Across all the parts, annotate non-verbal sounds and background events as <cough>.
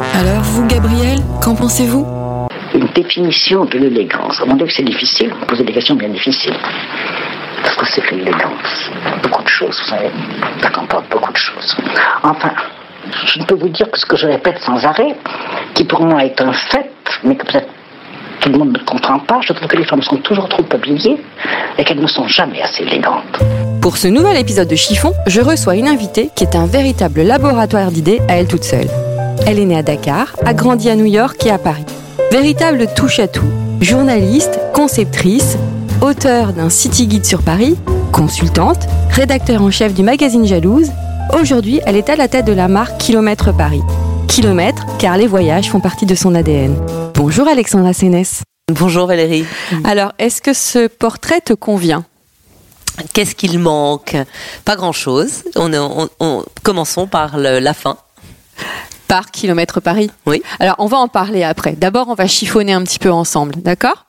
Alors vous, Gabriel, qu'en pensez-vous? Une définition de l'élégance. Mon Dieu que c'est difficile, vous posez des questions bien difficiles. Parce que c'est que l'élégance Beaucoup de choses, vous savez. Ça comporte beaucoup de choses. Enfin, je ne peux vous dire que ce que je répète sans arrêt, qui pour moi est un fait, mais que peut-être tout le monde ne comprend pas, je trouve que les femmes sont toujours trop habillées et qu'elles ne sont jamais assez élégantes. Pour ce nouvel épisode de Chiffon, je reçois une invitée qui est un véritable laboratoire d'idées à elle toute seule. Elle est née à Dakar, a grandi à New York et à Paris. Véritable touche-à-tout, journaliste, conceptrice, auteure d'un city guide sur Paris, consultante, rédacteur en chef du magazine Jalouse, aujourd'hui elle est à la tête de la marque Kilomètre Paris. Kilomètre, car les voyages font partie de son ADN. Bonjour Alexandra Sénès. Bonjour Valérie. Alors, est-ce que ce portrait te convient? Qu'est-ce qu'il manque? Pas grand-chose. On, on, on, commençons par le, la fin. Par Kilomètre Paris Oui. Alors, on va en parler après. D'abord, on va chiffonner un petit peu ensemble, d'accord?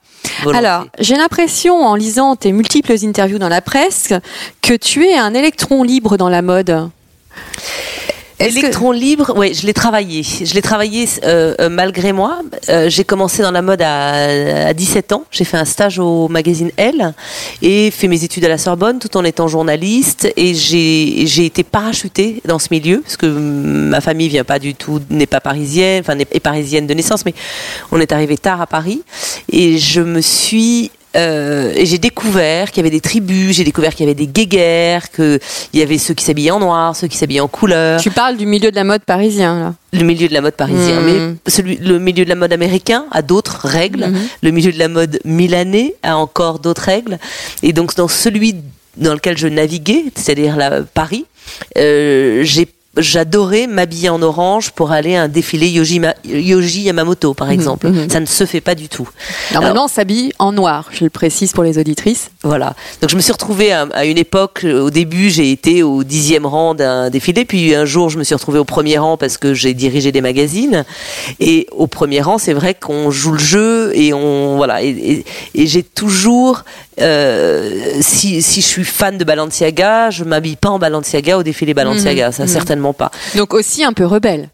Alors, j'ai l'impression, en lisant tes multiples interviews dans la presse, que tu es un électron libre dans la mode. Électron libre, oui, je l'ai travaillé. Je l'ai travaillé euh, euh, malgré moi. Euh, j'ai commencé dans la mode à, à 17 ans. J'ai fait un stage au magazine Elle et fait mes études à la Sorbonne tout en étant journaliste. Et j'ai été parachutée dans ce milieu parce que ma famille vient pas du tout, n'est pas parisienne, enfin est parisienne de naissance, mais on est arrivé tard à Paris et je me suis euh, et j'ai découvert qu'il y avait des tribus, j'ai découvert qu'il y avait des guéguerres, qu'il y avait ceux qui s'habillaient en noir, ceux qui s'habillaient en couleur Tu parles du milieu de la mode parisien, là. le milieu de la mode parisien, Mhm. mais celui, le milieu de la mode américain a d'autres règles. Mhm. Le milieu de la mode milanais a encore d'autres règles. Et donc dans celui dans lequel je naviguais, c'est-à-dire Paris, euh, j'ai J'adorais m'habiller en orange pour aller à un défilé Yoji, Ma- Yoji Yamamoto, par exemple. mhm. Ça ne se fait pas du tout. Normalement, on s'habille en noir, je le précise pour les auditrices. Voilà. Donc je me suis retrouvée à, à une époque, euh, au début j'ai été au dixième rang d'un défilé, puis un jour je me suis retrouvée au premier rang parce que j'ai dirigé des magazines. Et au premier rang, c'est vrai qu'on joue le jeu et on voilà. Et, et- et j'ai toujours, si, si je suis fan de Balenciaga, je m'habille pas en Balenciaga au défilé Balenciaga, Mhm. ça Mhm. certainement pas. Donc aussi un peu rebelle.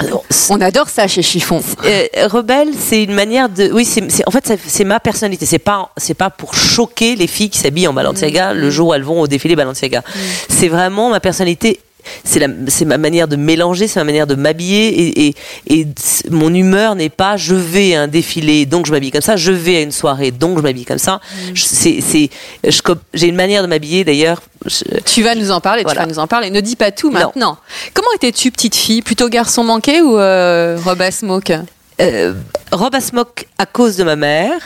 Alors, On adore ça chez Chiffon. euh, rebelle, c'est une manière de. Oui, c'est en fait c'est- c'est ma personnalité. C'est pas c'est pas pour choquer les filles qui s'habillent en Balenciaga le jour où elles vont au défilé Balenciaga. C'est vraiment ma personnalité. C'est la- c'est ma manière de mélanger, c'est ma manière de m'habiller et, et, mon humeur n'est pas je vais à un défilé donc je m'habille comme ça, je vais à une soirée donc je m'habille comme ça. Cop- j'ai une manière de m'habiller d'ailleurs. Tu vas nous en parler, Voilà. tu vas nous en parler. Ne dis pas tout Non. maintenant. Comment étais-tu petite fille? Plutôt garçon manqué ou euh, robe à smoke euh, robe à smock à cause de ma mère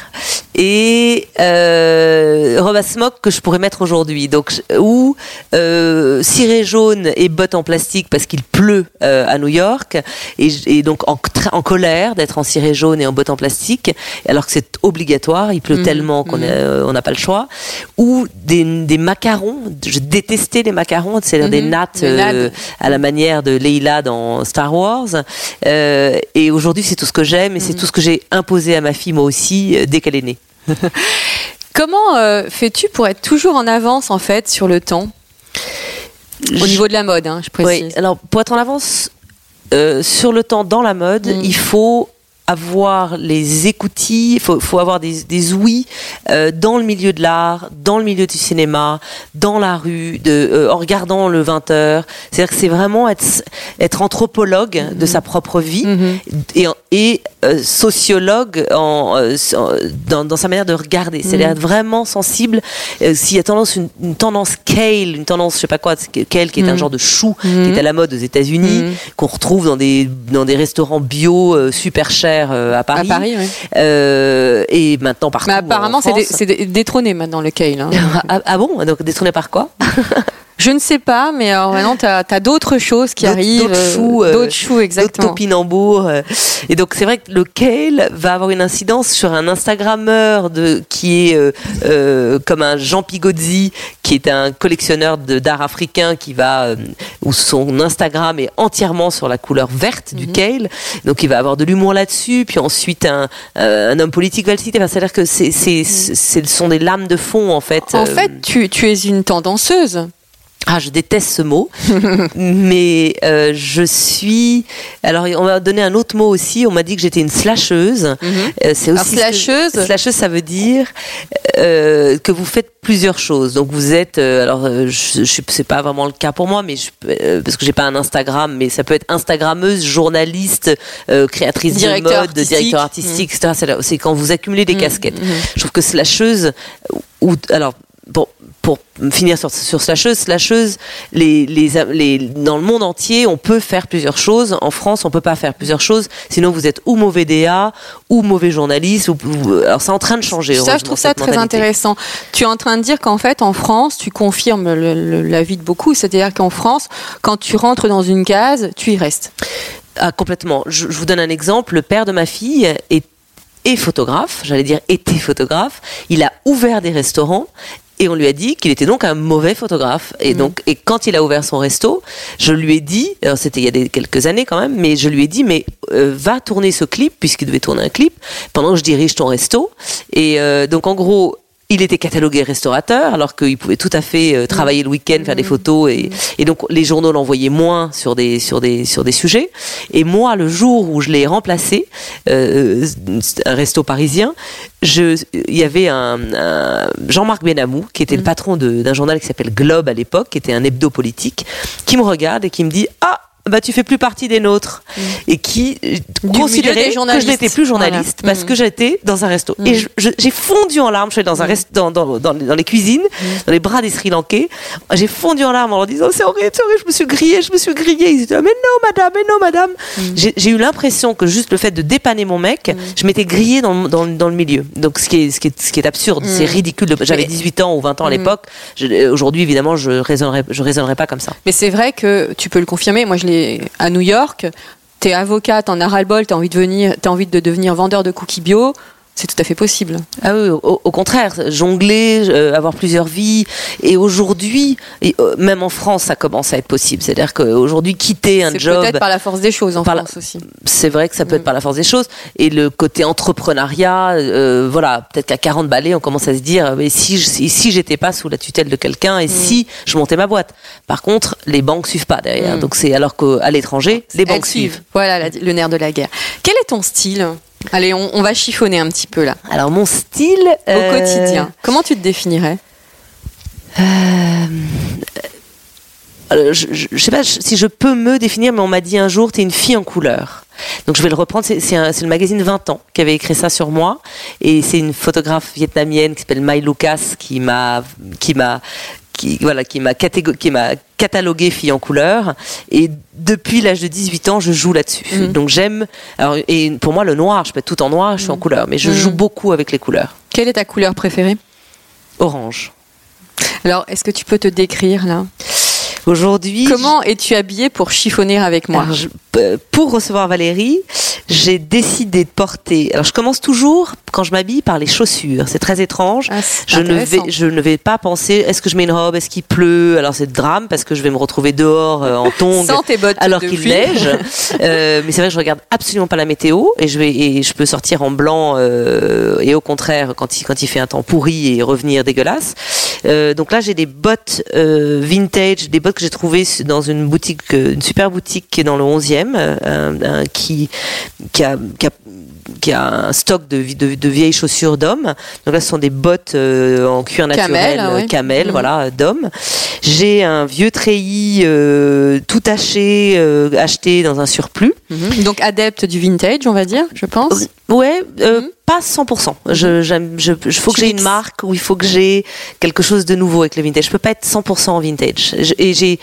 et euh, robe à smock que je pourrais mettre aujourd'hui. Donc ou euh, ciré jaune et bottes en plastique parce qu'il pleut euh, à New York et, donc en, colère d'être en ciré jaune et en bottes en plastique alors que c'est obligatoire. Il pleut Mhm, tellement qu'on mhm. on n'a pas le choix. Ou des, des macarons. Je détestais les macarons, c'est-à-dire des Mhm, nattes les nattes. euh, à la manière de Leila dans Star Wars. Euh, et aujourd'hui, c'est tout ce que j'aime et c'est tout ce que j'ai imposé à ma fille, moi aussi, euh, dès qu'elle est née. <laughs> Comment euh, fais-tu pour être toujours en avance en fait sur le temps? Au niveau de la mode, hein, je précise. Oui, alors pour être en avance euh, sur le temps dans la mode, Mm. il faut avoir les écoutilles, il faut, faut avoir des, des ouïes euh, dans le milieu de l'art, dans le milieu du cinéma, dans la rue, de, euh, en regardant le 20h. C'est-à-dire que c'est vraiment être, être anthropologue de sa propre vie et, et euh, sociologue en, dans, dans sa manière de regarder. C'est-à-dire être vraiment sensible. S'il y a tendance, une, une tendance kale, une tendance, je sais pas quoi, kale qui est un genre de chou qui est à la mode aux États-Unis, qu'on retrouve dans des, dans des restaurants bio super chers euh, à Paris. Paris, oui. Euh, et maintenant partout. Mais apparemment, en c'est détrôné maintenant le kale. hein. <laughs> Ah, ah bon? Donc détourné par quoi? <laughs> Je ne sais pas, mais alors maintenant, tu as, d'autres choses qui D'autres- arrivent. d'autres euh, choux, euh, D'autres choux, D'autres exactement. topinambours. euh. Et donc c'est vrai que le kale va avoir une incidence sur un Instagrammeur de, qui est euh, euh, comme un Jean Pigozzi, qui est un collectionneur d'art africain qui va euh, où son Instagram est entièrement sur la couleur verte Mhm. du kale. Donc il va avoir de l'humour là-dessus. Puis ensuite un, euh, un homme politique va le citer. Enfin, C'est-à-dire que c'est, ce sont des lames de fond en fait. En Euh, fait, tu, tu es une tendanceuse. Ah, je déteste ce mot, <laughs> mais euh, je suis. Alors, on m'a donné un autre mot aussi. On m'a dit que j'étais une slasheuse. Euh, c'est Alors, aussi que- slasheuse? Slasheuse, ça veut dire euh, que vous faites plusieurs choses. Donc, vous êtes. euh, alors, euh, je, je, c'est pas vraiment le cas pour moi, mais je, euh, parce que j'ai pas un Instagram, mais ça peut être Instagrammeuse, journaliste, euh, créatrice Directeur de mode, artistique. directeur artistique, etc. C'est, là- c'est quand vous accumulez des casquettes. Je trouve que slasheuse, ou alors pour, pour finir sur, sur slasheuse, slasheuse, les, les, les, dans le monde entier, on peut faire plusieurs choses. En France, on peut pas faire plusieurs choses. Sinon, vous êtes ou mauvais DA, ou mauvais journaliste. Ou, ou- alors, c'est en train de changer. Ça, je trouve ça très mentalité. intéressant. Tu es en train de dire qu'en fait, en France, tu confirmes l'avis de beaucoup, c'est-à-dire qu'en France, quand tu rentres dans une case, tu y restes. Ah, complètement. Je, je vous donne un exemple. Le père de ma fille est, est photographe, j'allais dire était photographe. Il a ouvert des restaurants. Et on lui a dit qu'il était donc un mauvais photographe. Et donc, et quand il a ouvert son resto, je lui ai dit, c'était il y a des, quelques années quand même, mais je lui ai dit, mais euh, va tourner ce clip puisqu'il devait tourner un clip pendant que je dirige ton resto. Et euh, donc en gros. Il était catalogué restaurateur alors qu'il pouvait tout à fait euh, travailler le week-end, faire des photos et, et donc les journaux l'envoyaient moins sur des sur des sur des sujets. Et moi, le jour où je l'ai remplacé, euh, un resto parisien, je il y avait un, un Jean-Marc Benamou qui était le patron de- d'un journal qui s'appelle Globe à l'époque, qui était un hebdo politique, qui me regarde et qui me dit ah bah tu fais plus partie des nôtres. Et qui euh, considérait que je n'étais plus journaliste Voilà. parce que j'étais dans un resto. Et je- j'ai fondu en larmes je suis dans un rest, dans, dans, dans, dans les cuisines dans les bras des Sri Lankais. J'ai fondu en larmes en leur disant c'est horrible c'est horrible je me suis grillée je me suis grillée. Ils étaient mais non madame mais non madame. J'ai eu l'impression que juste le fait de dépanner mon mec je m'étais grillée dans, le- dans, le- dans le milieu. Donc ce qui est, ce qui est, ce qui est absurde c'est ridicule. J'avais Mais- 18 ans ou 20 ans à l'époque. Je- aujourd'hui évidemment je raisonnerais je raisonnerais pas comme ça. Mais c'est vrai que tu peux le confirmer. Moi, je l'ai à New York. T'es avocate, en as ras-le-bol, t'as envie de venir, t'as envie de devenir vendeur de cookies bio. C'est tout à fait possible. Ah oui, au, au contraire, jongler, euh, avoir plusieurs vies. Et aujourd'hui, et, euh, même en France, ça commence à être possible. C'est-à-dire qu'aujourd'hui, quitter un C'est job, peut-être par la force des choses en la- France aussi. c'est vrai que ça peut être par la force des choses. Et le côté entrepreneuriat, euh, voilà, peut-être qu'à 40 balais, on commence à se dire, mais si, je- si, si j'étais pas sous la tutelle de quelqu'un et si je montais ma boîte. Par contre, les banques suivent pas derrière. Donc c'est alors qu'à l'étranger, les banques suivent. Voilà la- le nerf de la guerre. Quel est ton style? Allez, on, on va chiffonner un petit peu là. Alors mon style Au euh, quotidien. Comment tu te définirais? Euh, je, je, je sais pas si je peux me définir, mais on m'a dit un jour, t'es une fille en couleur. Donc je vais le reprendre. C'est le magazine 20 ans qui avait écrit ça sur moi, et c'est une photographe vietnamienne qui s'appelle Mai Lucas qui m'a qui m'a qui voilà qui m'a qui m'a catalogué fille en couleur. Et depuis l'âge de 18 ans je joue là-dessus. Donc j'aime et pour moi le noir je peux être tout en noir je suis en couleur mais je joue beaucoup avec les couleurs. Quelle est ta couleur préférée? Orange. Alors, est-ce que tu peux te décrire là? Aujourd'hui Comment es-tu habillée pour chiffonner avec moi? Alors, je- euh, pour recevoir Valérie, j'ai décidé de porter. Alors, je commence toujours quand je m'habille par les chaussures. C'est très étrange. Ah, je ne vais, intéressant. je ne vais pas penser. Est-ce que je mets une robe Est-ce qu'il pleut? Alors c'est drame parce que je vais me retrouver dehors euh, en tongs Sans tes bottes alors qu'il neige. <laughs> Euh, mais c'est vrai que je regarde absolument pas la météo et je vais et je peux sortir en blanc euh, et au contraire quand il quand il fait un temps pourri et revenir dégueulasse. Euh, donc là j'ai des bottes vintage, des bottes que j'ai trouvées dans une boutique, une super boutique qui est dans le 11e, euh, un- un- qui qui a, qui a qui a un stock de, de, de vieilles chaussures d'hommes. Donc là, ce sont des bottes euh, en cuir naturel, Camel, euh, ouais. camel, Mhm. voilà, d'hommes. J'ai un vieux treillis euh, tout taché, euh, acheté dans un surplus. Mhm. Donc adepte du vintage, on va dire, je pense. Ouais, Mhm. pas 100%. Je, j'aime, je, je- faut que j'ai une marque où il faut que j'ai quelque chose de nouveau avec le vintage. Je peux pas être 100% en vintage. Je- et j'ai,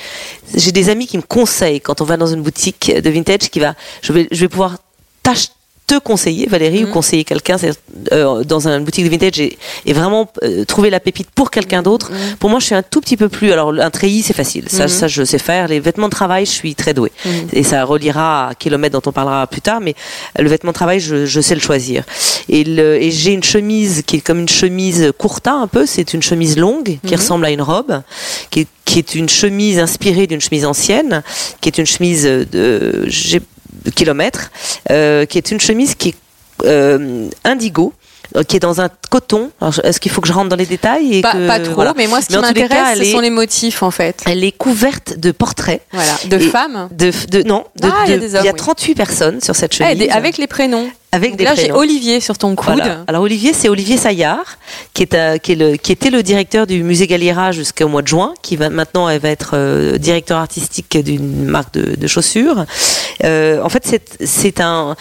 j'ai des amis qui me conseillent quand on va dans une boutique de vintage qui va, je vais, je vais pouvoir te conseiller, Valérie, ou conseiller quelqu'un euh, dans une boutique de vintage et, et vraiment euh, trouver la pépite pour quelqu'un d'autre. Mhm. Pour moi, je suis un tout petit peu plus. Alors, un treillis, c'est facile. Ça, ça, je sais faire. Les vêtements de travail, je suis très douée. Et ça reliera à kilomètres dont on parlera plus tard. Mais le vêtement de travail, je, je sais le choisir. Et, j'ai une chemise qui est comme une chemise courta un peu. C'est une chemise longue qui Mhm. ressemble à une robe, qui est, qui est une chemise inspirée d'une chemise ancienne, qui est une chemise de, j'ai- de kilomètres, euh, qui est une chemise qui est euh, indigo qui est dans un coton. Est-ce qu'il faut que je rentre dans les détails et Pas, que- pas trop, voilà. mais moi, ce qui m'intéresse, ce sont les motifs, en fait. Elle est couverte de portraits. Voilà, de femmes. De, de, non, de- Ah, il y a de- des hommes, il y a oui. 38 personnes sur cette Eh, chemise. des- avec les prénoms. Avec Donc des là, j'ai. Olivier sur ton coude. Voilà. Alors Olivier, c'est Olivier Saillard, qui, est, euh, qui, est le, qui était le directeur du musée Galliera jusqu'au mois de juin, qui va maintenant elle va être euh, directeur artistique d'une marque de, de chaussures. Euh, en fait, c'est un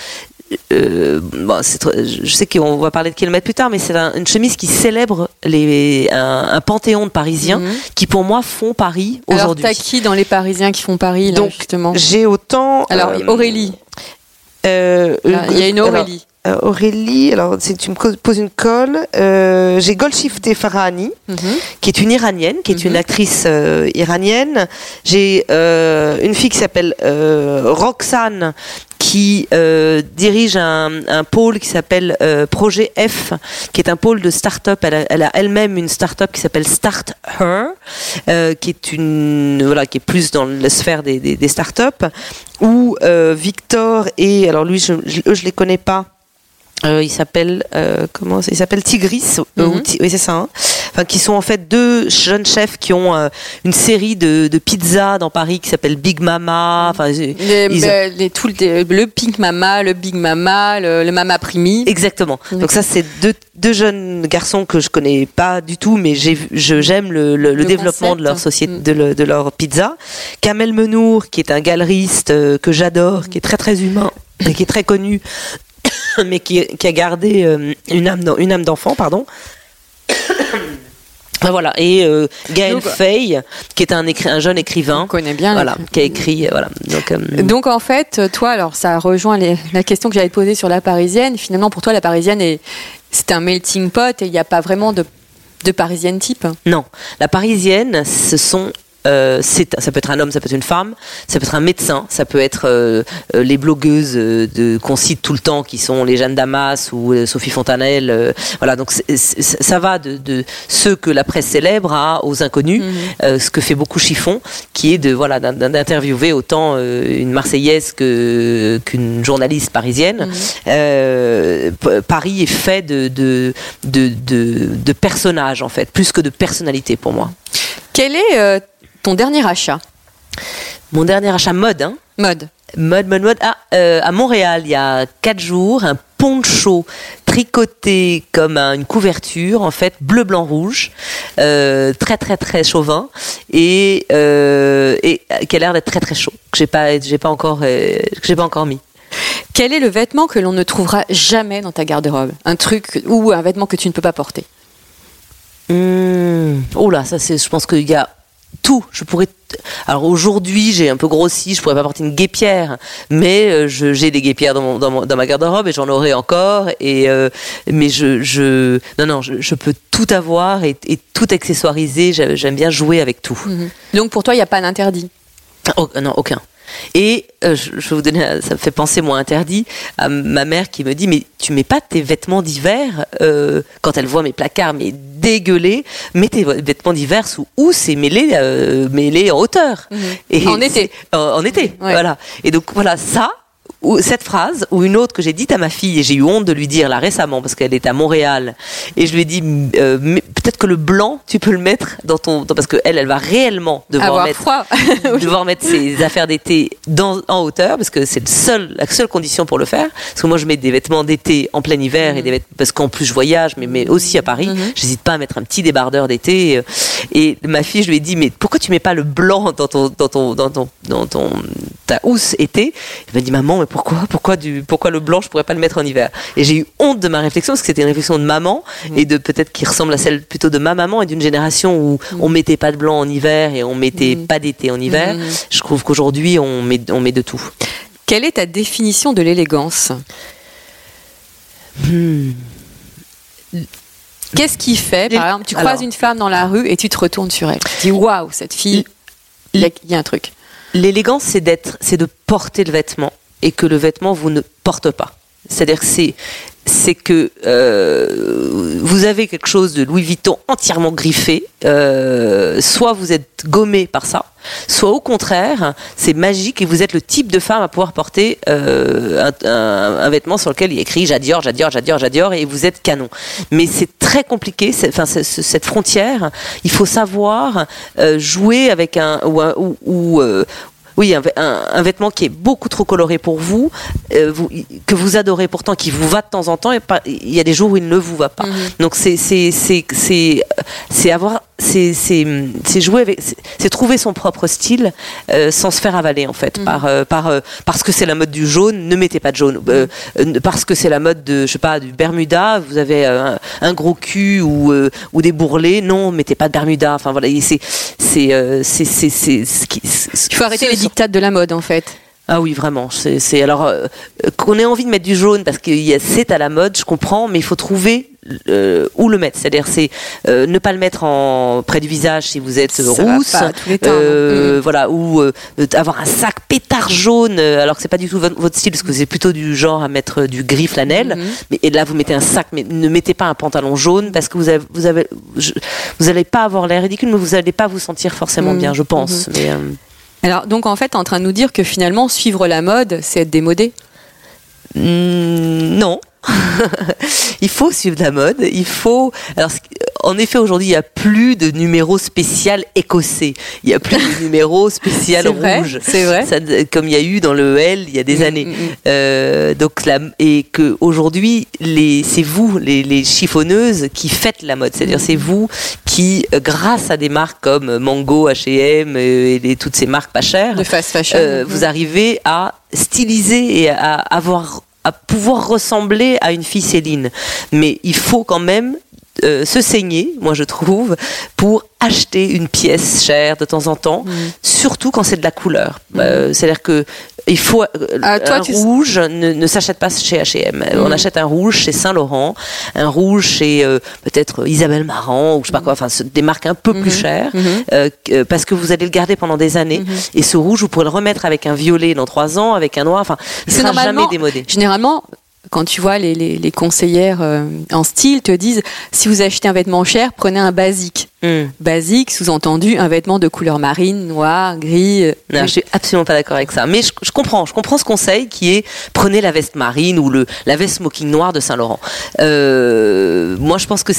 euh, bon, je sais qu'on va parler de kilomètres plus tard, mais c'est un- une chemise qui célèbre les, un, un panthéon de Parisiens Mhm. qui, pour moi, font Paris Alors, aujourd'hui. t'as qui dans les Parisiens qui font Paris, là, Donc, justement? J'ai autant. Alors, euh, Aurélie. euh, Il y a une alors, Aurélie. Euh, Aurélie, alors si tu me poses une colle, euh, j'ai Golshifteh Farahani, Mhm. qui est une iranienne, qui est Mhm. une actrice euh, iranienne. J'ai euh, une fille qui s'appelle euh, Roxane, qui euh, dirige un, un pôle qui s'appelle euh, Projet F, qui est un pôle de start-up. Elle a, elle a elle-même une start-up qui s'appelle Start Her, euh, qui est une voilà, qui est plus dans la sphère des, des, des start-up. Où Victor et alors lui, je, je, eux, je les connais pas. Euh, il s'appelle euh, comment il s'appelle Tigris Mhm. Oui c'est ça hein. Enfin qui sont en fait deux jeunes chefs qui ont euh, une série de, de pizzas dans Paris qui s'appelle Big Mama enfin ils- Les, ils- les- tout le, le Pink Mama, le Big Mama, le, le Mama Primi. exactement donc ça c'est deux, deux jeunes garçons que je connais pas du tout mais j'aime le, le, développement concept. de leur société Mm. de, le- de leur pizza Kamel Menour qui est un galeriste euh, que j'adore qui est très très humain et qui est très connu <coughs> mais qui, qui a gardé euh, une âme une âme d'enfant pardon Ben voilà et euh, Gaël Fay qui est un, écri- un jeune écrivain On connaît bien. voilà qui a écrit euh, voilà donc euh, Donc en fait, toi, alors ça rejoint les- la question que j'allais te poser sur la parisienne. Finalement, pour toi, la parisienne est c'est un melting pot et il n'y a pas vraiment de, de parisienne type. Non, la parisienne, ce sont. Euh, c'est- ça peut être un homme, ça peut être une femme, ça peut être un médecin, ça peut être euh, euh, les blogueuses euh, de, qu'on cite tout le temps, qui sont les Jeanne Damas ou euh, Sophie Fontanelle. euh, voilà, donc ça va de, de ceux que la presse célèbre à, aux inconnus, euh, ce que fait beaucoup Chiffon, qui est de voilà d'in- d'interviewer autant euh, une Marseillaise que qu'une journaliste parisienne. P- Paris est fait de de, de, de de personnages en fait, plus que de personnalités pour moi. Quel est euh, ton dernier achat Mon dernier achat mode, hein. Mode. Mode, mode, mode. Ah, euh, à Montréal, il y a quatre jours, un poncho tricoté comme un- une couverture, en fait, bleu, blanc, rouge, euh, très, très, très chauvin, et, euh, et qui a l'air d'être très, très chaud, que j'ai pas, j'ai pas encore, que j'ai pas encore mis. Quel est le vêtement que l'on ne trouvera jamais dans ta garde-robe? Un truc ou un vêtement que tu ne peux pas porter? Mmh. Oh là, ça c'est, je pense qu'il y a tout. Je pourrais. Alors aujourd'hui, j'ai un peu grossi, je pourrais pas porter une guépière, mais euh, j'ai des guépières dans, mon- dans, mon- dans ma garde-robe et j'en aurai encore. Et euh, mais je, je, non non, je, je peux tout avoir et, et tout accessoiriser. J'ai- J'aime bien jouer avec tout. Donc pour toi, il n'y a pas d'interdit? Oh, non, aucun. Et euh, je, je vais vous donner, ça me fait penser moi interdit à ma mère qui me dit mais tu mets pas tes vêtements d'hiver euh, quand elle voit mes placards mais dégueulés, mets tes vêtements d'hiver sous où c'est mêlé euh, mêlé en hauteur. Mhm. En été. en, en été, Ouais. voilà. Et donc voilà ça ou cette phrase ou une autre que j'ai dite à ma fille et j'ai eu honte de lui dire là récemment parce qu'elle est à Montréal et je lui ai dit euh, peut-être que le blanc tu peux le mettre dans ton dans- parce que elle elle va réellement devoir Avoir mettre froid. <laughs> devoir mettre ses affaires d'été dans en hauteur parce que c'est seul la seule condition pour le faire. Parce que moi je mets des vêtements d'été en plein hiver et des vêtements parce qu'en plus je voyage mais, mais aussi à Paris. J'hésite pas à mettre un petit débardeur d'été euh, et ma fille je lui ai dit mais pourquoi tu mets pas le blanc dans ton dans ton dans ton dans ton ta housse été? Elle m'a dit maman mais pourquoi? Pourquoi du pourquoi le blanc je pourrais pas le mettre en hiver? Et j'ai eu honte de ma réflexion parce que c'était une réflexion de maman et de peut-être qui ressemble à celle plutôt de ma maman et d'une génération où on mettait pas de blanc en hiver et on mettait pas d'été en hiver. Je trouve qu'aujourd'hui on met on met de tout. Quelle est ta définition de l'élégance? Qu'est-ce qui fait, par exemple, tu alors- croises une femme dans la rue et tu te retournes sur elle? Tu dis waouh, cette fille, il y, y a un truc. L'élégance, c'est d'être, c'est de porter le vêtement et que le vêtement vous ne porte pas. C'est-à-dire que c'est, c'est que euh, vous avez quelque chose de Louis Vuitton entièrement griffé. euh, soit vous êtes gommé par ça, soit au contraire, c'est magique et vous êtes le type de femme à pouvoir porter euh, un, vêtement sur lequel il a écrit j'adore, j'adore, j'adore, j'adore et vous êtes canon. Mais c'est très compliqué. Enfin, cette frontière, il faut savoir jouer avec un ou, oui, un, vê- un- un vêtement qui est beaucoup trop coloré pour vous, euh, vous, que vous adorez pourtant, qui vous va de temps en temps, et il y a des jours où il ne vous va pas. Donc c'est c'est c'est c'est c'est avoir c'est c'est c'est jouer avec c'est- trouver son propre style euh, sans se faire avaler en fait par euh, par parce que c'est la mode du jaune, ne mettez pas de jaune. Parce que c'est la mode de je sais pas du Bermuda, vous avez un, un gros cul ou ou des bourrelets, non, mettez pas de Bermuda. Enfin voilà, c'est c'est c'est c'est c'est ce qui- Il faut arrêter les dictats de la mode, en fait. ah oui, vraiment. C'est alors euh, qu'on ait envie de mettre du jaune parce que c'est à la mode, je comprends, mais il faut trouver euh, où le mettre. C'est-à-dire, c'est euh, ne pas le mettre en près du visage si vous êtes Ça rousse, pas temps, euh, voilà, ou avoir un sac pétard jaune, alors que c'est pas du tout vo- votre style, parce que c'est plutôt du genre à mettre du gris flanelle. Mm-hmm. Mais et là, vous mettez un sac, mais ne mettez pas un pantalon jaune parce que vous avez, vous avez, je- vous allez pas avoir l'air ridicule, mais vous allez pas vous sentir forcément Mm. bien, je pense. Mais, euh, Alors, donc, en fait, en train de nous dire que finalement, suivre la mode, c'est être démodé. Mm, non. <laughs> il faut suivre la mode. Il faut. Alors, en effet, aujourd'hui, il n'y a plus de numéro spécial écossais. Il n'y a plus de <laughs> numéro spécial rouge. c'est vrai. Ça, comme il y a eu dans le L il y a des Mm, années. mm, mm. Euh, donc la, et que aujourd'hui, c'est vous, les, les chiffonneuses, qui faites la mode. C'est-à-dire, c'est vous qui, euh, grâce à des marques comme Mango, H&M euh, et les- toutes ces marques pas chères, De fast fashion. euh, vous arrivez à styliser et à avoir à pouvoir ressembler à une fille Céline. Mais il faut quand même euh, se saigner, moi je trouve, pour acheter une pièce chère de temps en temps, surtout quand c'est de la couleur. Euh, C'est-à-dire que il faut euh, Ah, toi, un tu- rouge ne, ne s'achète pas chez H&M. On achète un rouge chez Saint Laurent, un rouge chez euh, peut-être Isabelle Marant ou je sais pas quoi, enfin des marques un peu plus chères, euh, que- parce que vous allez le garder pendant des années. Et ce rouge, vous pourrez le remettre avec un violet dans trois ans, avec un noir. Enfin, sera jamais démodé. Généralement, quand tu vois les, les, les conseillères euh, en style te disent si vous achetez un vêtement cher, prenez un basique. Hmm. Basique, sous-entendu, un vêtement de couleur marine, noir, gris. euh, Non, je suis absolument pas d'accord avec ça. Mais je, je comprends, je comprends ce conseil qui est prenez la veste marine ou le la veste smoking noir de Saint Laurent. Euh, moi, je pense que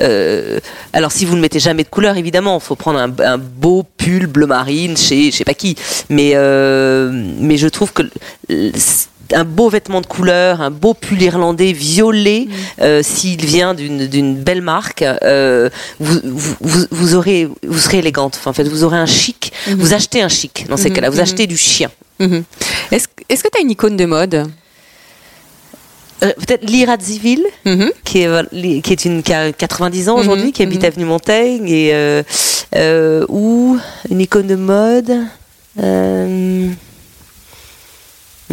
euh, alors si vous ne mettez jamais de couleur, évidemment, il faut prendre un, un beau pull bleu marine chez je sais pas qui. Mais mais je trouve que un beau vêtement de couleur, un beau pull irlandais violet, euh, s'il vient d'une belle marque, euh, vous, vous, aurez, vous serez élégante. Enfin, en fait, vous aurez un chic. Vous achetez un chic dans ces cas-là. Vous achetez du chien. Est-ce est-ce que tu as une icône de mode? Euh, Peut-être Lyra Zivil, qui est, qui est une qui a 90 ans aujourd'hui, qui habite avenue Montaigne et euh, euh, ou une icône de mode.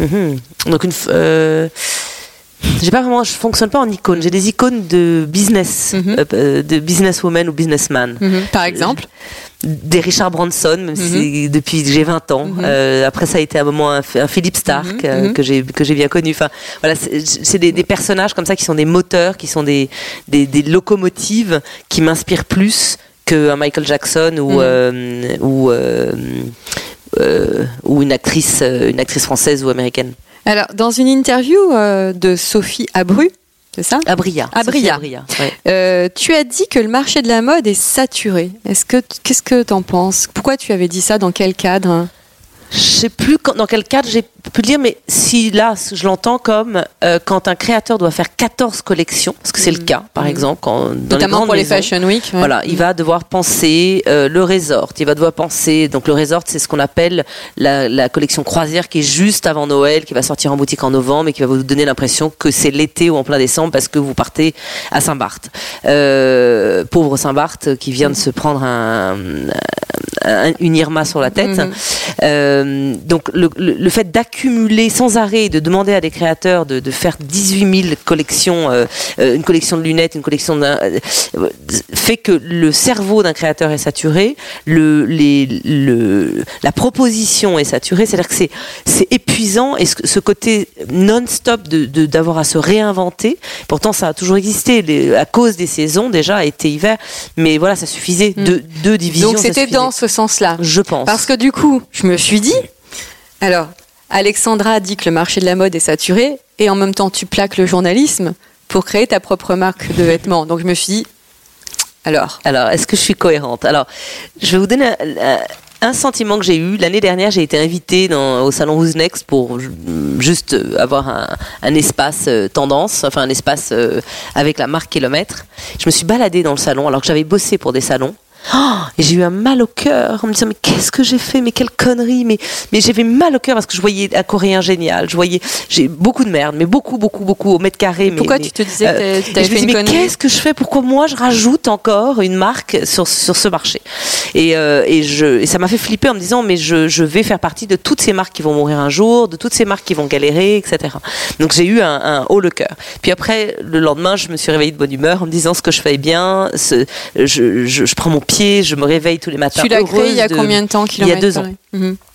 Euh, mhm. Donc une. euh, j'ai pas vraiment, je fonctionne pas en icône. J'ai des icônes de business, Mhm. euh, euh, de businesswoman ou businessman. Mhm. Par exemple des Richard Branson, même si depuis que j'ai 20 ans. Euh, après, ça a été un moment un, un Philip Stark euh, que j'ai que j'ai bien connu. Enfin, voilà, c'est des, des personnages comme ça qui sont des moteurs, qui sont des des, des locomotives qui m'inspirent plus qu'un Michael Jackson ou euh, ou euh, euh, ou une actrice euh, une actrice française ou américaine. Alors, dans une interview euh, de Sophie Abru, c'est ça? Abria. Abria. Ouais. Euh, tu as dit que le marché de la mode est saturé. Est-ce que qu'est-ce que t'en penses? Pourquoi tu avais dit ça? Dans quel cadre? Je sais plus quand- dans quel cadre j'ai pu le dire, mais si là, je l'entends comme euh, quand un créateur doit faire 14 collections, parce que c'est le cas, par exemple, quand, dans les Notamment grandes pour les maisons, Fashion Week. ouais. Voilà, il va devoir penser euh, le resort. Il va devoir penser. Donc le resort, c'est ce qu'on appelle la, la collection croisière qui est juste avant Noël, qui va sortir en boutique en novembre et qui va vous donner l'impression que c'est l'été ou en plein décembre parce que vous partez à Saint-Barth. Euh, pauvre Saint-Barth qui vient de se prendre un, un- une Irma sur la tête. Mhm. Euh, donc le, le- le fait d'accumuler sans arrêt, de demander à des créateurs de, de faire 18 000 collections, euh, euh, une collection de lunettes, une collection d'un, fait que le cerveau d'un créateur est saturé, le, les, le, la proposition est saturée, c'est-à-dire que c'est, c'est épuisant et ce, ce côté non-stop de, de- d'avoir à se réinventer. Pourtant, ça a toujours existé les- à cause des saisons déjà, été, hiver, mais voilà, ça suffisait. Mm. Deux, divisions. Donc c'était dans ce sens-là. Je pense. Parce que du coup, je me suis alors, Alexandra dit que le marché de la mode est saturé, et en même temps, tu plaques le journalisme pour créer ta propre marque de vêtements. Donc je me suis dit, alors, Alors, est-ce que je suis cohérente? Alors, je vais vous donner un, sentiment que j'ai eu. L'année dernière, j'ai été invitée au salon Who's Next pour ju- juste avoir un, un espace euh, tendance, enfin un espace euh, avec la marque kilomètre. Je me suis baladée dans le salon alors que j'avais bossé pour des salons. Oh, et j'ai eu un mal au cœur en me disant mais qu'est-ce que j'ai fait? Mais quelle connerie! Mais mais j'avais mal au cœur parce que je voyais un coréen génial. Je voyais j'ai beaucoup de merde mais beaucoup beaucoup beaucoup au mètre carré. Mais- pourquoi mais- tu te disais euh, que fait une mais connerie? qu'est-ce que je fais? Pourquoi moi je rajoute encore une marque sur, sur ce marché? Et, euh, et, je, et ça m'a fait flipper en me disant, mais je, je vais faire partie de toutes ces marques qui vont mourir un jour, de toutes ces marques qui vont galérer, etc. Donc j'ai eu un, un haut le cœur. Puis après, le lendemain, je me suis réveillée de bonne humeur en me disant ce que je fais bien, ce, je, je, je prends mon pied, je me réveille tous les matins. tu l'as créé il y a de- combien de temps Il y a deux ans.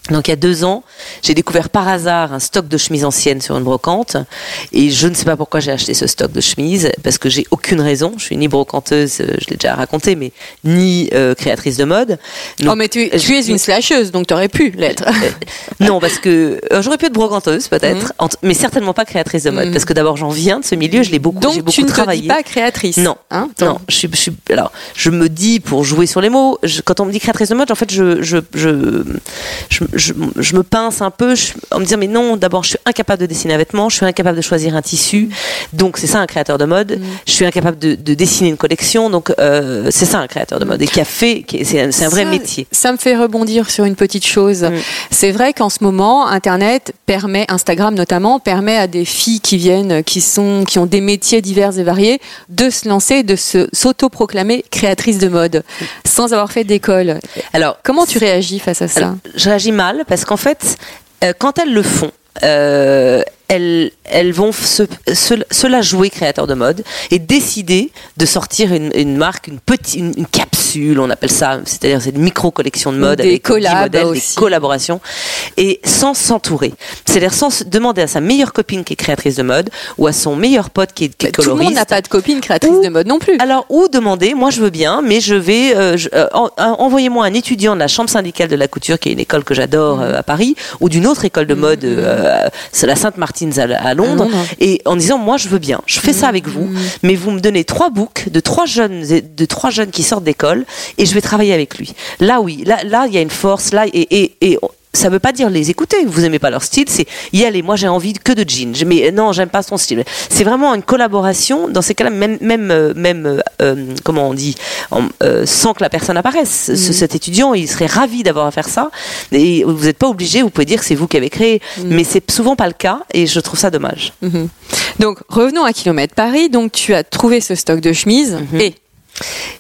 Donc il y a deux ans, j'ai découvert par hasard un stock de chemises anciennes sur une brocante et je ne sais pas pourquoi j'ai acheté ce stock de chemises parce que j'ai aucune raison. Je suis ni brocanteuse, euh, je l'ai déjà raconté, mais ni euh, créatrice de mode. Donc, Oh, mais tu, es une slasheuse, donc tu aurais pu l'être. non, parce que euh, j'aurais pu être brocanteuse peut-être, ent- mais certainement pas créatrice de mode Mhm. parce que d'abord j'en viens de ce milieu, je l'ai beaucoup, Donc beaucoup tu ne te dis pas créatrice. Non. Hein, Non, je suis, je suis- alors je me dis pour jouer sur les mots. je- quand on me dit créatrice de mode, en fait, je je je je, je- je me pince un peu je- en me disant mais non, d'abord je suis incapable de dessiner un vêtement, je suis incapable de choisir un tissu, donc c'est ça un créateur de mode. Je suis incapable de, de dessiner une collection, donc euh, c'est ça un créateur de mode et qui a fait, c'est un, vrai Ça- métier. Ça me fait rebondir sur une petite chose. Mm. C'est vrai qu'en ce moment, Internet permet, Instagram notamment, permet à des filles qui viennent, qui sont, qui ont des métiers divers et variés, de se lancer, de se s'autoproclamer créatrice de mode, sans avoir fait d'école. Alors Comment tu réagis face à ça Alors, je réagis mal parce qu'en fait, euh, quand elles le font, euh, elles, vont se, la jouer créateur de mode et décider de sortir une, marque, une petite, une capsule, on appelle ça, c'est-à-dire c'est une micro collection de mode Des avec 10 collabs modèles, des collaborations et sans s'entourer. C'est-à-dire sans demander à sa meilleure copine qui est créatrice de mode ou à son meilleur pote qui est, qui est Tout le monde coloriste. n'a pas de copine créatrice Ou- de mode non plus. Alors, ou demander, moi je veux bien, mais je vais, euh, euh, en- en- envoyez-moi un étudiant de la chambre syndicale de la couture, qui est une école que j'adore euh, à Paris, ou d'une autre école de mode, euh, c'est la Sainte-Martins à, à Londres, et en disant, moi je veux bien, je fais ça avec vous, mais vous me donnez trois books de trois jeunes, de trois jeunes qui sortent d'école, et je vais travailler avec lui. Là oui, là, là il y a une force, là, et, et, et ça veut pas dire les écouter, vous aimez pas leur style, c'est y aller. Moi, j'ai envie que de jeans. Je- Mais non, j'aime pas son style. C'est vraiment une collaboration. Dans ces cas-là, même, même, euh, même, euh, euh, comment on dit, en- euh, sans que la personne apparaisse. Ce- cet étudiant, il serait ravi d'avoir à faire ça. Et vous n'êtes pas obligé. Vous pouvez dire que c'est vous qui avez créé, mais c'est souvent pas le cas. Et je trouve ça dommage. Mhm. Donc revenons à Kilomètre Paris. Donc tu as trouvé ce stock de chemises Mhm. et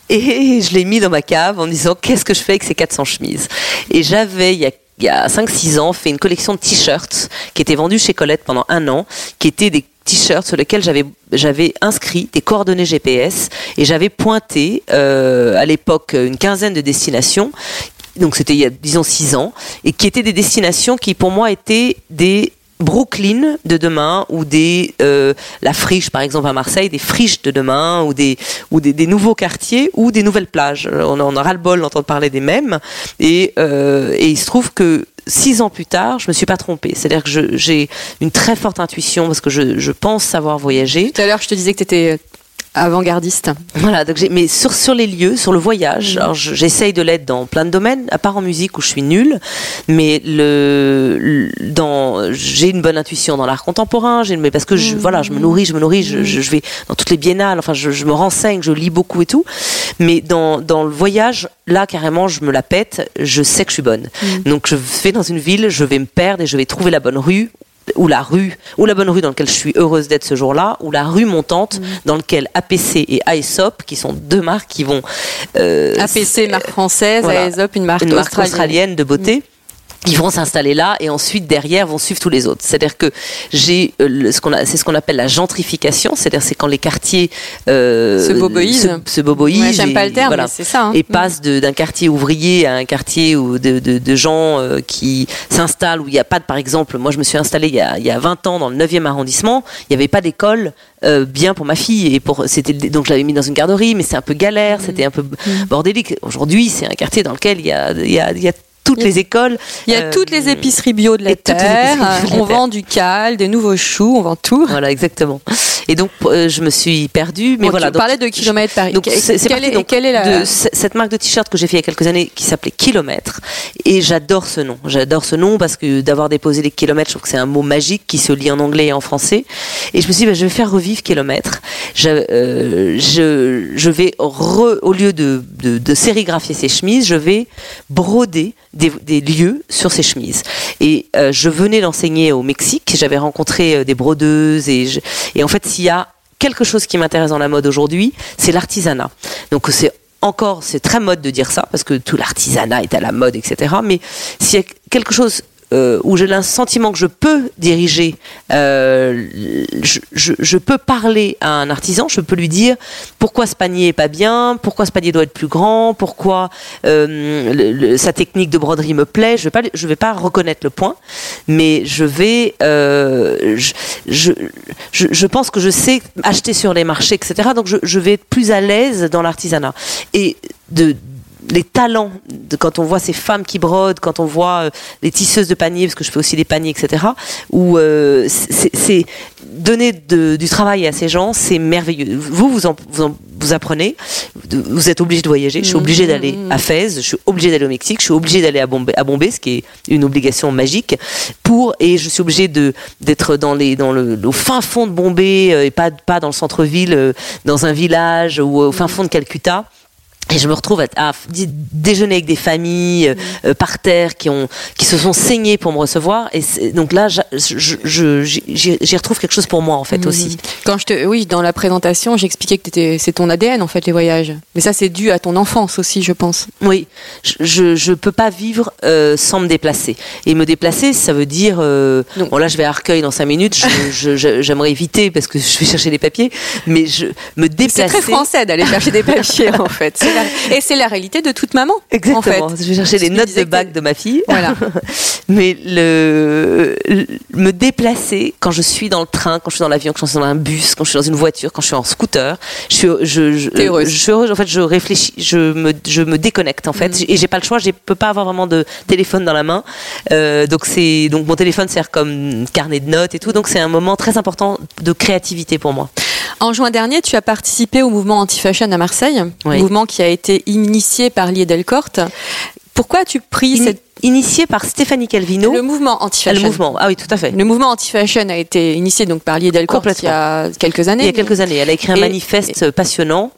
Et <laughs> je l'ai mis dans ma cave en disant qu'est-ce que je fais avec ces 400 chemises? Et j'avais, il y a il y a 5-6 ans, fait une collection de t-shirts qui était vendue chez Colette pendant un an, qui étaient des t-shirts sur lesquels j'avais j'avais inscrit des coordonnées GPS et j'avais pointé euh, à l'époque une quinzaine de destinations donc c'était il y a disons six ans, et qui étaient des destinations qui pour moi étaient des Brooklyn de demain ou des euh, la friche par exemple à Marseille des friches de demain ou des ou des, nouveaux quartiers ou des nouvelles plages on en a ras le bol d'entendre parler des mêmes et, euh, et il se trouve que six ans plus tard, je me suis pas trompée. C'est-à-dire que j'ai une très forte intuition parce que je, je pense savoir voyager. Tout à l'heure, je te disais que tu étais avant-gardiste. Voilà, donc mais sur, sur les lieux, sur le voyage, je- j'essaye de l'être dans plein de domaines, à part en musique où je suis nulle, mais le, le- dans, j'ai une bonne intuition dans l'art contemporain, j'ai, mais parce que je, voilà, je me nourris, je me nourris, je, je, je vais dans toutes les biennales, enfin je, je me renseigne, je lis beaucoup et tout, mais dans, dans le voyage, là carrément, je me la pète, je sais que je suis bonne. Donc je vais dans une ville, je vais me perdre et je vais trouver la bonne rue ou la rue, ou la bonne rue dans laquelle je suis heureuse d'être ce jour-là, ou la rue montante dans laquelle APC et Aesop, qui sont deux marques qui vont euh, APC, marque française, voilà. Aesop, une marque une marque australienne. australienne de beauté. Ils vont s'installer là et ensuite derrière vont suivre tous les autres. C'est-à-dire que j'ai euh, ce qu'on a, c'est ce qu'on appelle la gentrification. C'est-à-dire c'est quand les quartiers euh, Se boboisent. se, se boboisent Ouais, J'aime et- pas le terme, voilà. mais c'est ça. hein. et passent de- d'un quartier ouvrier à un quartier où de, de, de gens euh, qui s'installent où il n'y a pas de, par exemple, moi je me suis installée il y a, il y a 20 ans dans le 9e arrondissement, il n'y avait pas d'école euh, bien pour ma fille et pour c'était donc je l'avais mis dans une garderie mais c'est un peu galère, c'était un peu bordélique. Aujourd'hui, c'est un quartier dans lequel il y a, il y a, il y a toutes les écoles. Il y a Euh, toutes les épiceries bio de la terre. de On vend du cal, des nouveaux choux, on vend tout. Voilà, exactement. Et donc, euh, je me suis perdue. Mais Bon, voilà. tu donc, parlais de kilomètres par donc, c'est- quelle, est, donc, quelle est la. de cette marque de t-shirt que j'ai fait il y a quelques années qui s'appelait Kilomètre et j'adore ce nom j'adore ce nom parce que d'avoir déposé les kilomètres je trouve que c'est un mot magique qui se lit en anglais et en français et je me suis dit bah, je vais faire revivre Kilomètre je, euh, je, je vais re- au lieu de, de, de sérigraphier ces chemises je vais broder des, lieux sur ces chemises et euh, je venais d'enseigner au Mexique j'avais rencontré euh, des brodeuses et, et en fait s'il y a quelque chose qui m'intéresse dans la mode aujourd'hui, c'est l'artisanat. Donc c'est encore, c'est très mode de dire ça, parce que tout l'artisanat est à la mode, etc. Mais s'il y a quelque chose euh, où j'ai le sentiment que je peux diriger, euh, je, peux parler à un artisan, je peux lui dire pourquoi ce panier est pas bien, pourquoi ce panier doit être plus grand, pourquoi euh, sa technique de broderie me plaît. Je vais pas, je vais pas reconnaître le point, mais je je, pense que je sais acheter sur les marchés, etc. Donc je vais être plus à l'aise dans l'artisanat et de les talents, de, quand on voit ces femmes qui brodent, quand on voit euh, les tisseuses de paniers, parce que je fais aussi des paniers, etc., où euh, c'est donner de- du travail à ces gens, c'est merveilleux. Vous, vous, en, vous, en- vous apprenez, vous êtes obligé de voyager. Je suis obligée d'aller à Fès, je suis obligée d'aller au Mexique, je suis obligée d'aller à Bombay, à Bombay, ce qui est une obligation magique, pour et je suis obligée de d'être dans les dans le au fin fond de Bombay euh, et pas pas dans le centre-ville, euh, dans un village ou au fin fond de Calcutta. Et je me retrouve à, déjeuner avec des familles euh, euh, par terre qui ont qui se sont saignées pour me recevoir et c'est- donc là j'y retrouve quelque chose pour moi en fait aussi. Quand je te, oui, dans la présentation, j'expliquais que c'est ton ADN en fait les voyages. Mais ça, c'est dû à ton enfance aussi, je pense. Oui, je, je je peux pas vivre euh, sans me déplacer. Et me déplacer, ça veut dire. euh, bon, là, je vais à Arcueil dans cinq minutes. je- je- je- J'aimerais éviter parce que je vais chercher des papiers, mais je me C'est déplacer. très français d'aller chercher des papiers en fait. <laughs> La- Et c'est la réalité de toute maman. Exactement. En fait. Je vais chercher les notes de que bac de ma fille. Voilà. <laughs> Mais le, le- me déplacer quand je suis dans le train, quand je suis dans l'avion, quand je suis dans un bus, quand je suis dans une voiture, quand je suis en scooter, je suis, je, je, T'es heureuse. je suis heureuse. En fait, je réfléchis, je me, je me déconnecte en Mm. fait, et j'ai pas le choix. Je peux pas avoir vraiment de téléphone dans la main. Euh, donc c'est, donc mon téléphone sert comme carnet de notes et tout. Donc c'est un moment très important de créativité pour moi. En juin dernier, tu as participé au mouvement anti-fashion à Marseille, Oui. mouvement qui a été initié par Lié Delcorte. Pourquoi as-tu pris cette... Initié par Stéphanie Calvino. le mouvement Ah, anti-fashion le mouvement. Ah oui, tout à fait. Le mouvement anti-fashion a été initié donc par Lié il y a quelques années. Il y a quelques années, elle a écrit un Et- manifeste passionnant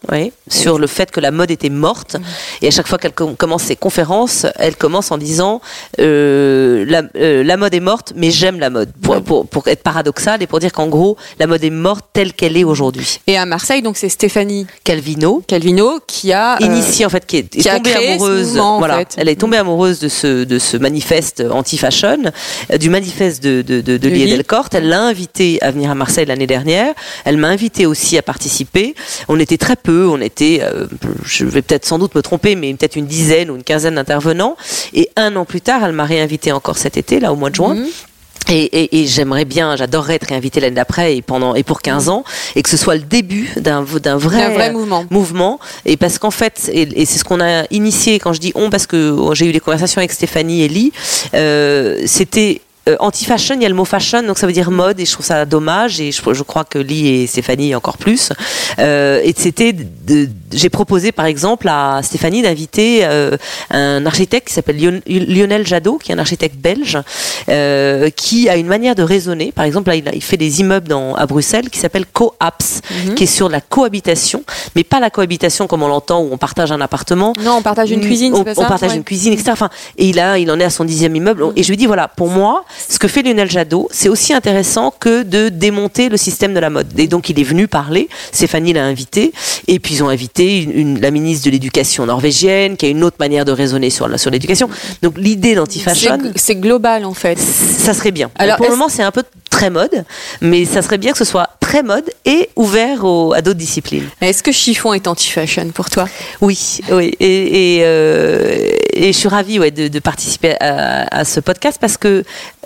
sur le fait que la mode était morte. Et à chaque fois qu'elle com- commence ses conférences, elle commence en disant euh, la, euh, la mode est morte, mais j'aime la mode. Pour, pour, pour être paradoxal et pour dire qu'en gros, la mode est morte telle qu'elle est aujourd'hui. Et à Marseille, donc c'est Stéphanie Calvino, Calvino qui a euh, initiée en fait, qui est, est qui a tombée amoureuse. en voilà, fait. elle est tombée amoureuse de ce de ce manifeste anti-fashion, du manifeste de de, de, de De. Delcorte. Elle l'a invité à venir à Marseille l'année dernière. Elle m'a invité aussi à participer. On était très peu, on était, euh, je vais peut-être sans doute me tromper, mais peut-être une dizaine ou une quinzaine d'intervenants. Et un an plus tard, elle m'a réinvité encore cet été, là au mois de juin. Mhm. Et, et, et j'aimerais bien, j'adorerais être réinvitée l'année d'après et pendant et pour 15 ans et que ce soit le début d'un d'un vrai, vrai mouvement. mouvement. Et parce qu'en fait, et, et c'est ce qu'on a initié quand je dis on parce que j'ai eu des conversations avec Stéphanie et Lee, euh, c'était euh, anti-fashion, il y a le mot fashion, donc ça veut dire mode, et je trouve ça dommage, et je, je crois que Lee et Stéphanie encore plus. Euh, et c'était, j'ai proposé par exemple à Stéphanie d'inviter euh, un architecte qui s'appelle Lion- Lionel Jadot, qui est un architecte belge, euh, qui a une manière de raisonner. Par exemple, là, il, fait des immeubles dans, à Bruxelles qui s'appelle Co-Apps, qui est sur la cohabitation, mais pas la cohabitation comme on l'entend où on partage un appartement, Non, on partage une cuisine, on, pas ça on partage Ouais. une cuisine, etc. Enfin, et a, il en est à son dixième immeuble. Et je lui dis, voilà, pour moi, ce que fait Lionel Jadot, c'est aussi intéressant que de démonter le système de la mode. Et donc, il est venu parler, Stéphanie l'a invité, et puis ils ont invité une, une- la ministre de l'Éducation norvégienne, qui a une autre manière de raisonner sur la- sur l'éducation. Donc, l'idée d'anti-fashion, C'est- global en fait. ça serait bien. Alors, pour le moment, c'est un peu très mode, mais ça serait bien que ce soit très mode et ouvert au- à d'autres disciplines. Est-ce que chiffon est anti-fashion pour toi? Oui, oui, et, et, euh, et je suis ravie ouais, de, de participer à, à ce podcast parce que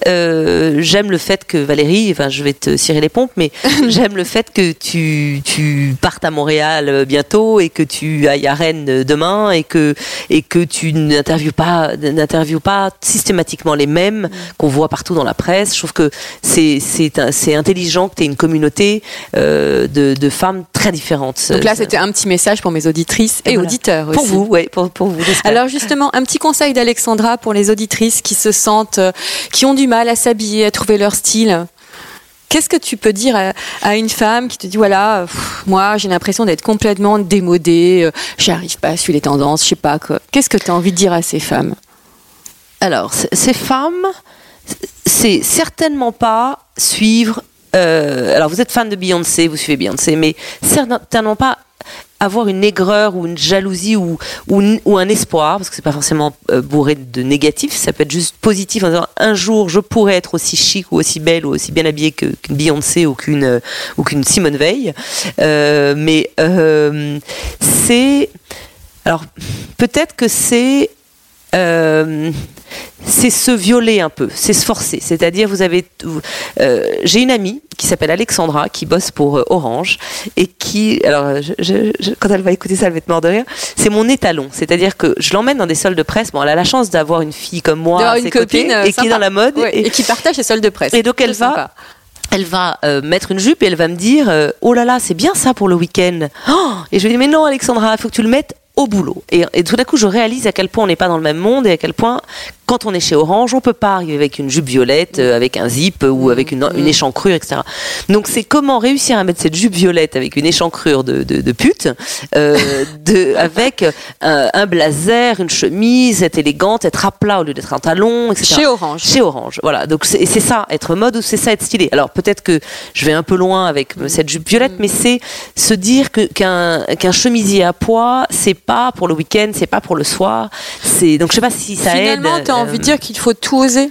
euh, j'aime le fait que Valérie, enfin je vais te cirer les pompes, mais <laughs> j'aime le fait que tu, tu partes à Montréal euh, bientôt et que tu ailles à Rennes euh, demain et que, et que tu n'interviewes pas, pas systématiquement les mêmes qu'on voit partout dans la presse. Je trouve que c'est, c'est, un- c'est intelligent que tu aies une communauté euh, de, de femmes très différentes. Donc là, c'était un petit message pour mes auditrices et, Et voilà. auditeurs aussi. pour vous, ouais, pour, pour vous. Alors justement, un petit conseil d'Alexandra pour les auditrices qui se sentent, qui ont du mal à s'habiller, à trouver leur style. Qu'est-ce que tu peux dire à, une femme qui te dit voilà, moi j'ai l'impression d'être complètement démodée, euh, j'arrive pas à suivre les tendances, je sais pas quoi. Qu'est-ce que tu as envie de dire à ces femmes? Alors, ces femmes, c'est certainement pas suivre. euh, alors, vous êtes fan de Beyoncé, vous suivez Beyoncé, mais certainement pas avoir une aigreur ou une jalousie ou, ou, un espoir, parce que c'est pas forcément euh, bourré de négatif, ça peut être juste positif en disant un jour je pourrais être aussi chic ou aussi belle ou aussi bien habillée qu'une Beyoncé ou qu'une euh, ou qu'une Simone Veil. Euh, mais c'est alors peut-être que c'est c'est se violer un peu, c'est se forcer. C'est-à-dire, vous avez, euh, j'ai une amie qui s'appelle Alexandra, qui bosse pour euh, Orange et qui, alors, je- je- je- quand elle va écouter ça, elle va être morte de rire. C'est mon étalon. C'est-à-dire que je l'emmène dans des soldes de presse. Bon, elle a la chance d'avoir une fille comme moi à une ses côtés copine, et qui est dans la mode et, et, qui partage les soldes de presse. et donc elle va, sympa. elle va euh, mettre une jupe et elle va me dire euh, oh là là c'est bien ça pour le week-end Oh et je lui dis mais non Alexandra il faut que tu le mettes au boulot et, et tout d'un coup je réalise à quel point on n'est pas dans le même monde et à quel point quand on est chez Orange on peut pas arriver avec une jupe violette euh, avec un zip euh, ou avec une, une échancrure etc donc c'est comment réussir à mettre cette jupe violette avec une échancrure de, de, de pute euh, <laughs> de, avec un, un blazer une chemise être élégante être à plat au lieu d'être en talon etc Chez Orange. chez Orange. Voilà, donc c'est ça, être mode ou c'est ça, être stylé. Alors peut-être que je vais un peu loin avec cette jupe violette, mais c'est se dire qu'un qu'un chemisier à poids, c'est pas pour le week-end, c'est pas pour le soir. C'est donc je sais pas si ça Finalement, aide. Tu as euh, envie de dire qu'il faut tout oser.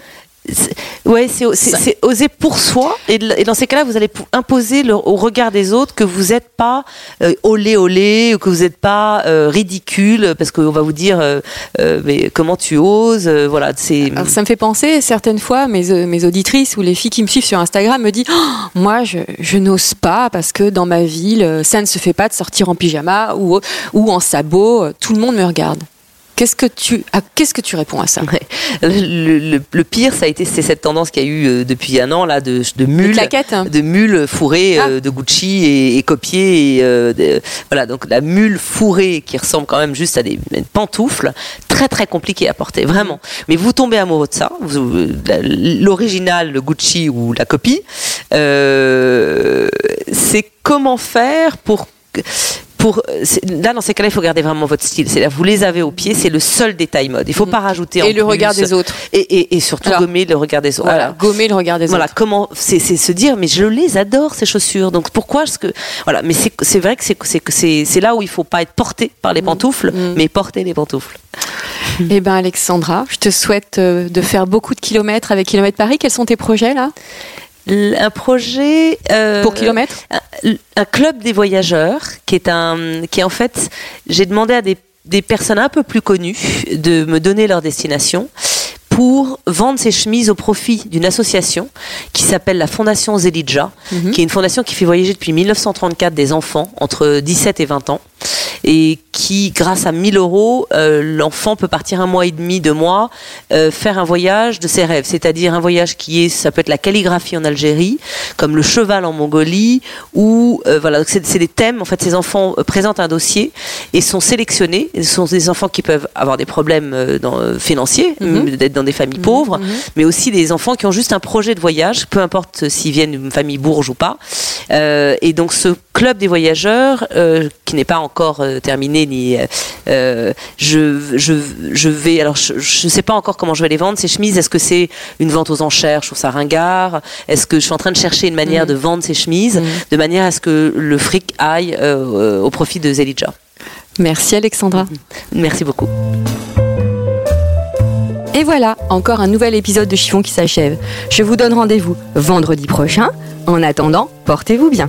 c'est- Ouais, c'est oser pour soi. Et, dans ces cas-là, vous allez imposer le- au regard des autres que vous n'êtes pas euh, olé olé ou que vous n'êtes pas euh, ridicule parce qu'on va vous dire euh, euh, mais comment tu oses. euh, voilà, c'est. Ça me fait penser, certaines fois, mes, euh, mes auditrices ou les filles qui me suivent sur Instagram me disent Oh, Moi, je, je n'ose pas parce que dans ma ville, ça ne se fait pas de sortir en pyjama ou, ou en sabot. Tout le monde me regarde. Qu'est-ce que tu, ah, qu'est-ce que tu réponds à ça Ouais. Le, le- le pire, ça a été c'est cette tendance qu'il y a eu euh, depuis un an là de, de mules, hein. de mules fourrées Ah. euh, de Gucci et, et copiées. Et, euh, de- voilà, donc la mule fourrée qui ressemble quand même juste à des, des pantoufles, très très compliqué à porter, vraiment. Mais vous tombez amoureux de ça, l'original, le Gucci ou la copie, c'est comment faire pour pour, c'est- là, dans ces cas-là, il faut garder vraiment votre style. C'est là, vous les avez au pied, c'est le seul détail mode. Il faut pas rajouter en. Et le plus. regard des autres. Et, et, et surtout Alors, gommer le regard des autres. Voilà, Voilà. gommer le regard des Voilà, autres. comment c'est c'est se dire mais je les adore ces chaussures donc pourquoi est-ce que voilà mais c'est c'est vrai que c'est c'est que c'est c'est là où il faut pas être porté par les pantoufles Mm. mais porter les pantoufles. Eh ben, Alexandra, je te souhaite euh, de faire beaucoup de kilomètres avec Kilomètre Paris. Quels sont tes projets là? Un projet euh, Pour kilomètres? un, un club des voyageurs qui est un qui est en fait j'ai demandé à des des personnes un peu plus connues de me donner leur destination pour vendre ses chemises au profit d'une association qui s'appelle la Fondation Zelidja, Mhm. qui est une fondation qui fait voyager depuis 1934 des enfants entre 17 et 20 ans et qui, grâce à 1000 euros, euh, l'enfant peut partir un mois et demi, deux mois, euh, faire un voyage de ses rêves, c'est-à-dire un voyage qui est, ça peut être la calligraphie en Algérie, comme le cheval en Mongolie, ou euh, voilà, c'est des thèmes. En fait, ces enfants présentent un dossier et sont sélectionnés. Ce sont des enfants qui peuvent avoir des problèmes dans- financiers, Mhm. euh, d'être dans des familles pauvres, mais aussi des enfants qui ont juste un projet de voyage, peu importe s'ils viennent d'une famille bourge ou pas. Et donc ce club des voyageurs, euh, qui n'est pas encore euh, terminé, ni euh, je, je, je vais, alors je ne sais pas encore comment je vais les vendre ces chemises. Est-ce que c'est une vente aux enchères? Je trouve ça ringard. Est-ce que je suis en train de chercher une manière Mhm. de vendre ces chemises Mhm. de manière à ce que le fric aille au profit de Zelidja Merci Alexandra. Merci beaucoup. Et voilà, encore un nouvel épisode de Chiffon qui s'achève. Je vous donne rendez-vous vendredi prochain. En attendant, portez-vous bien.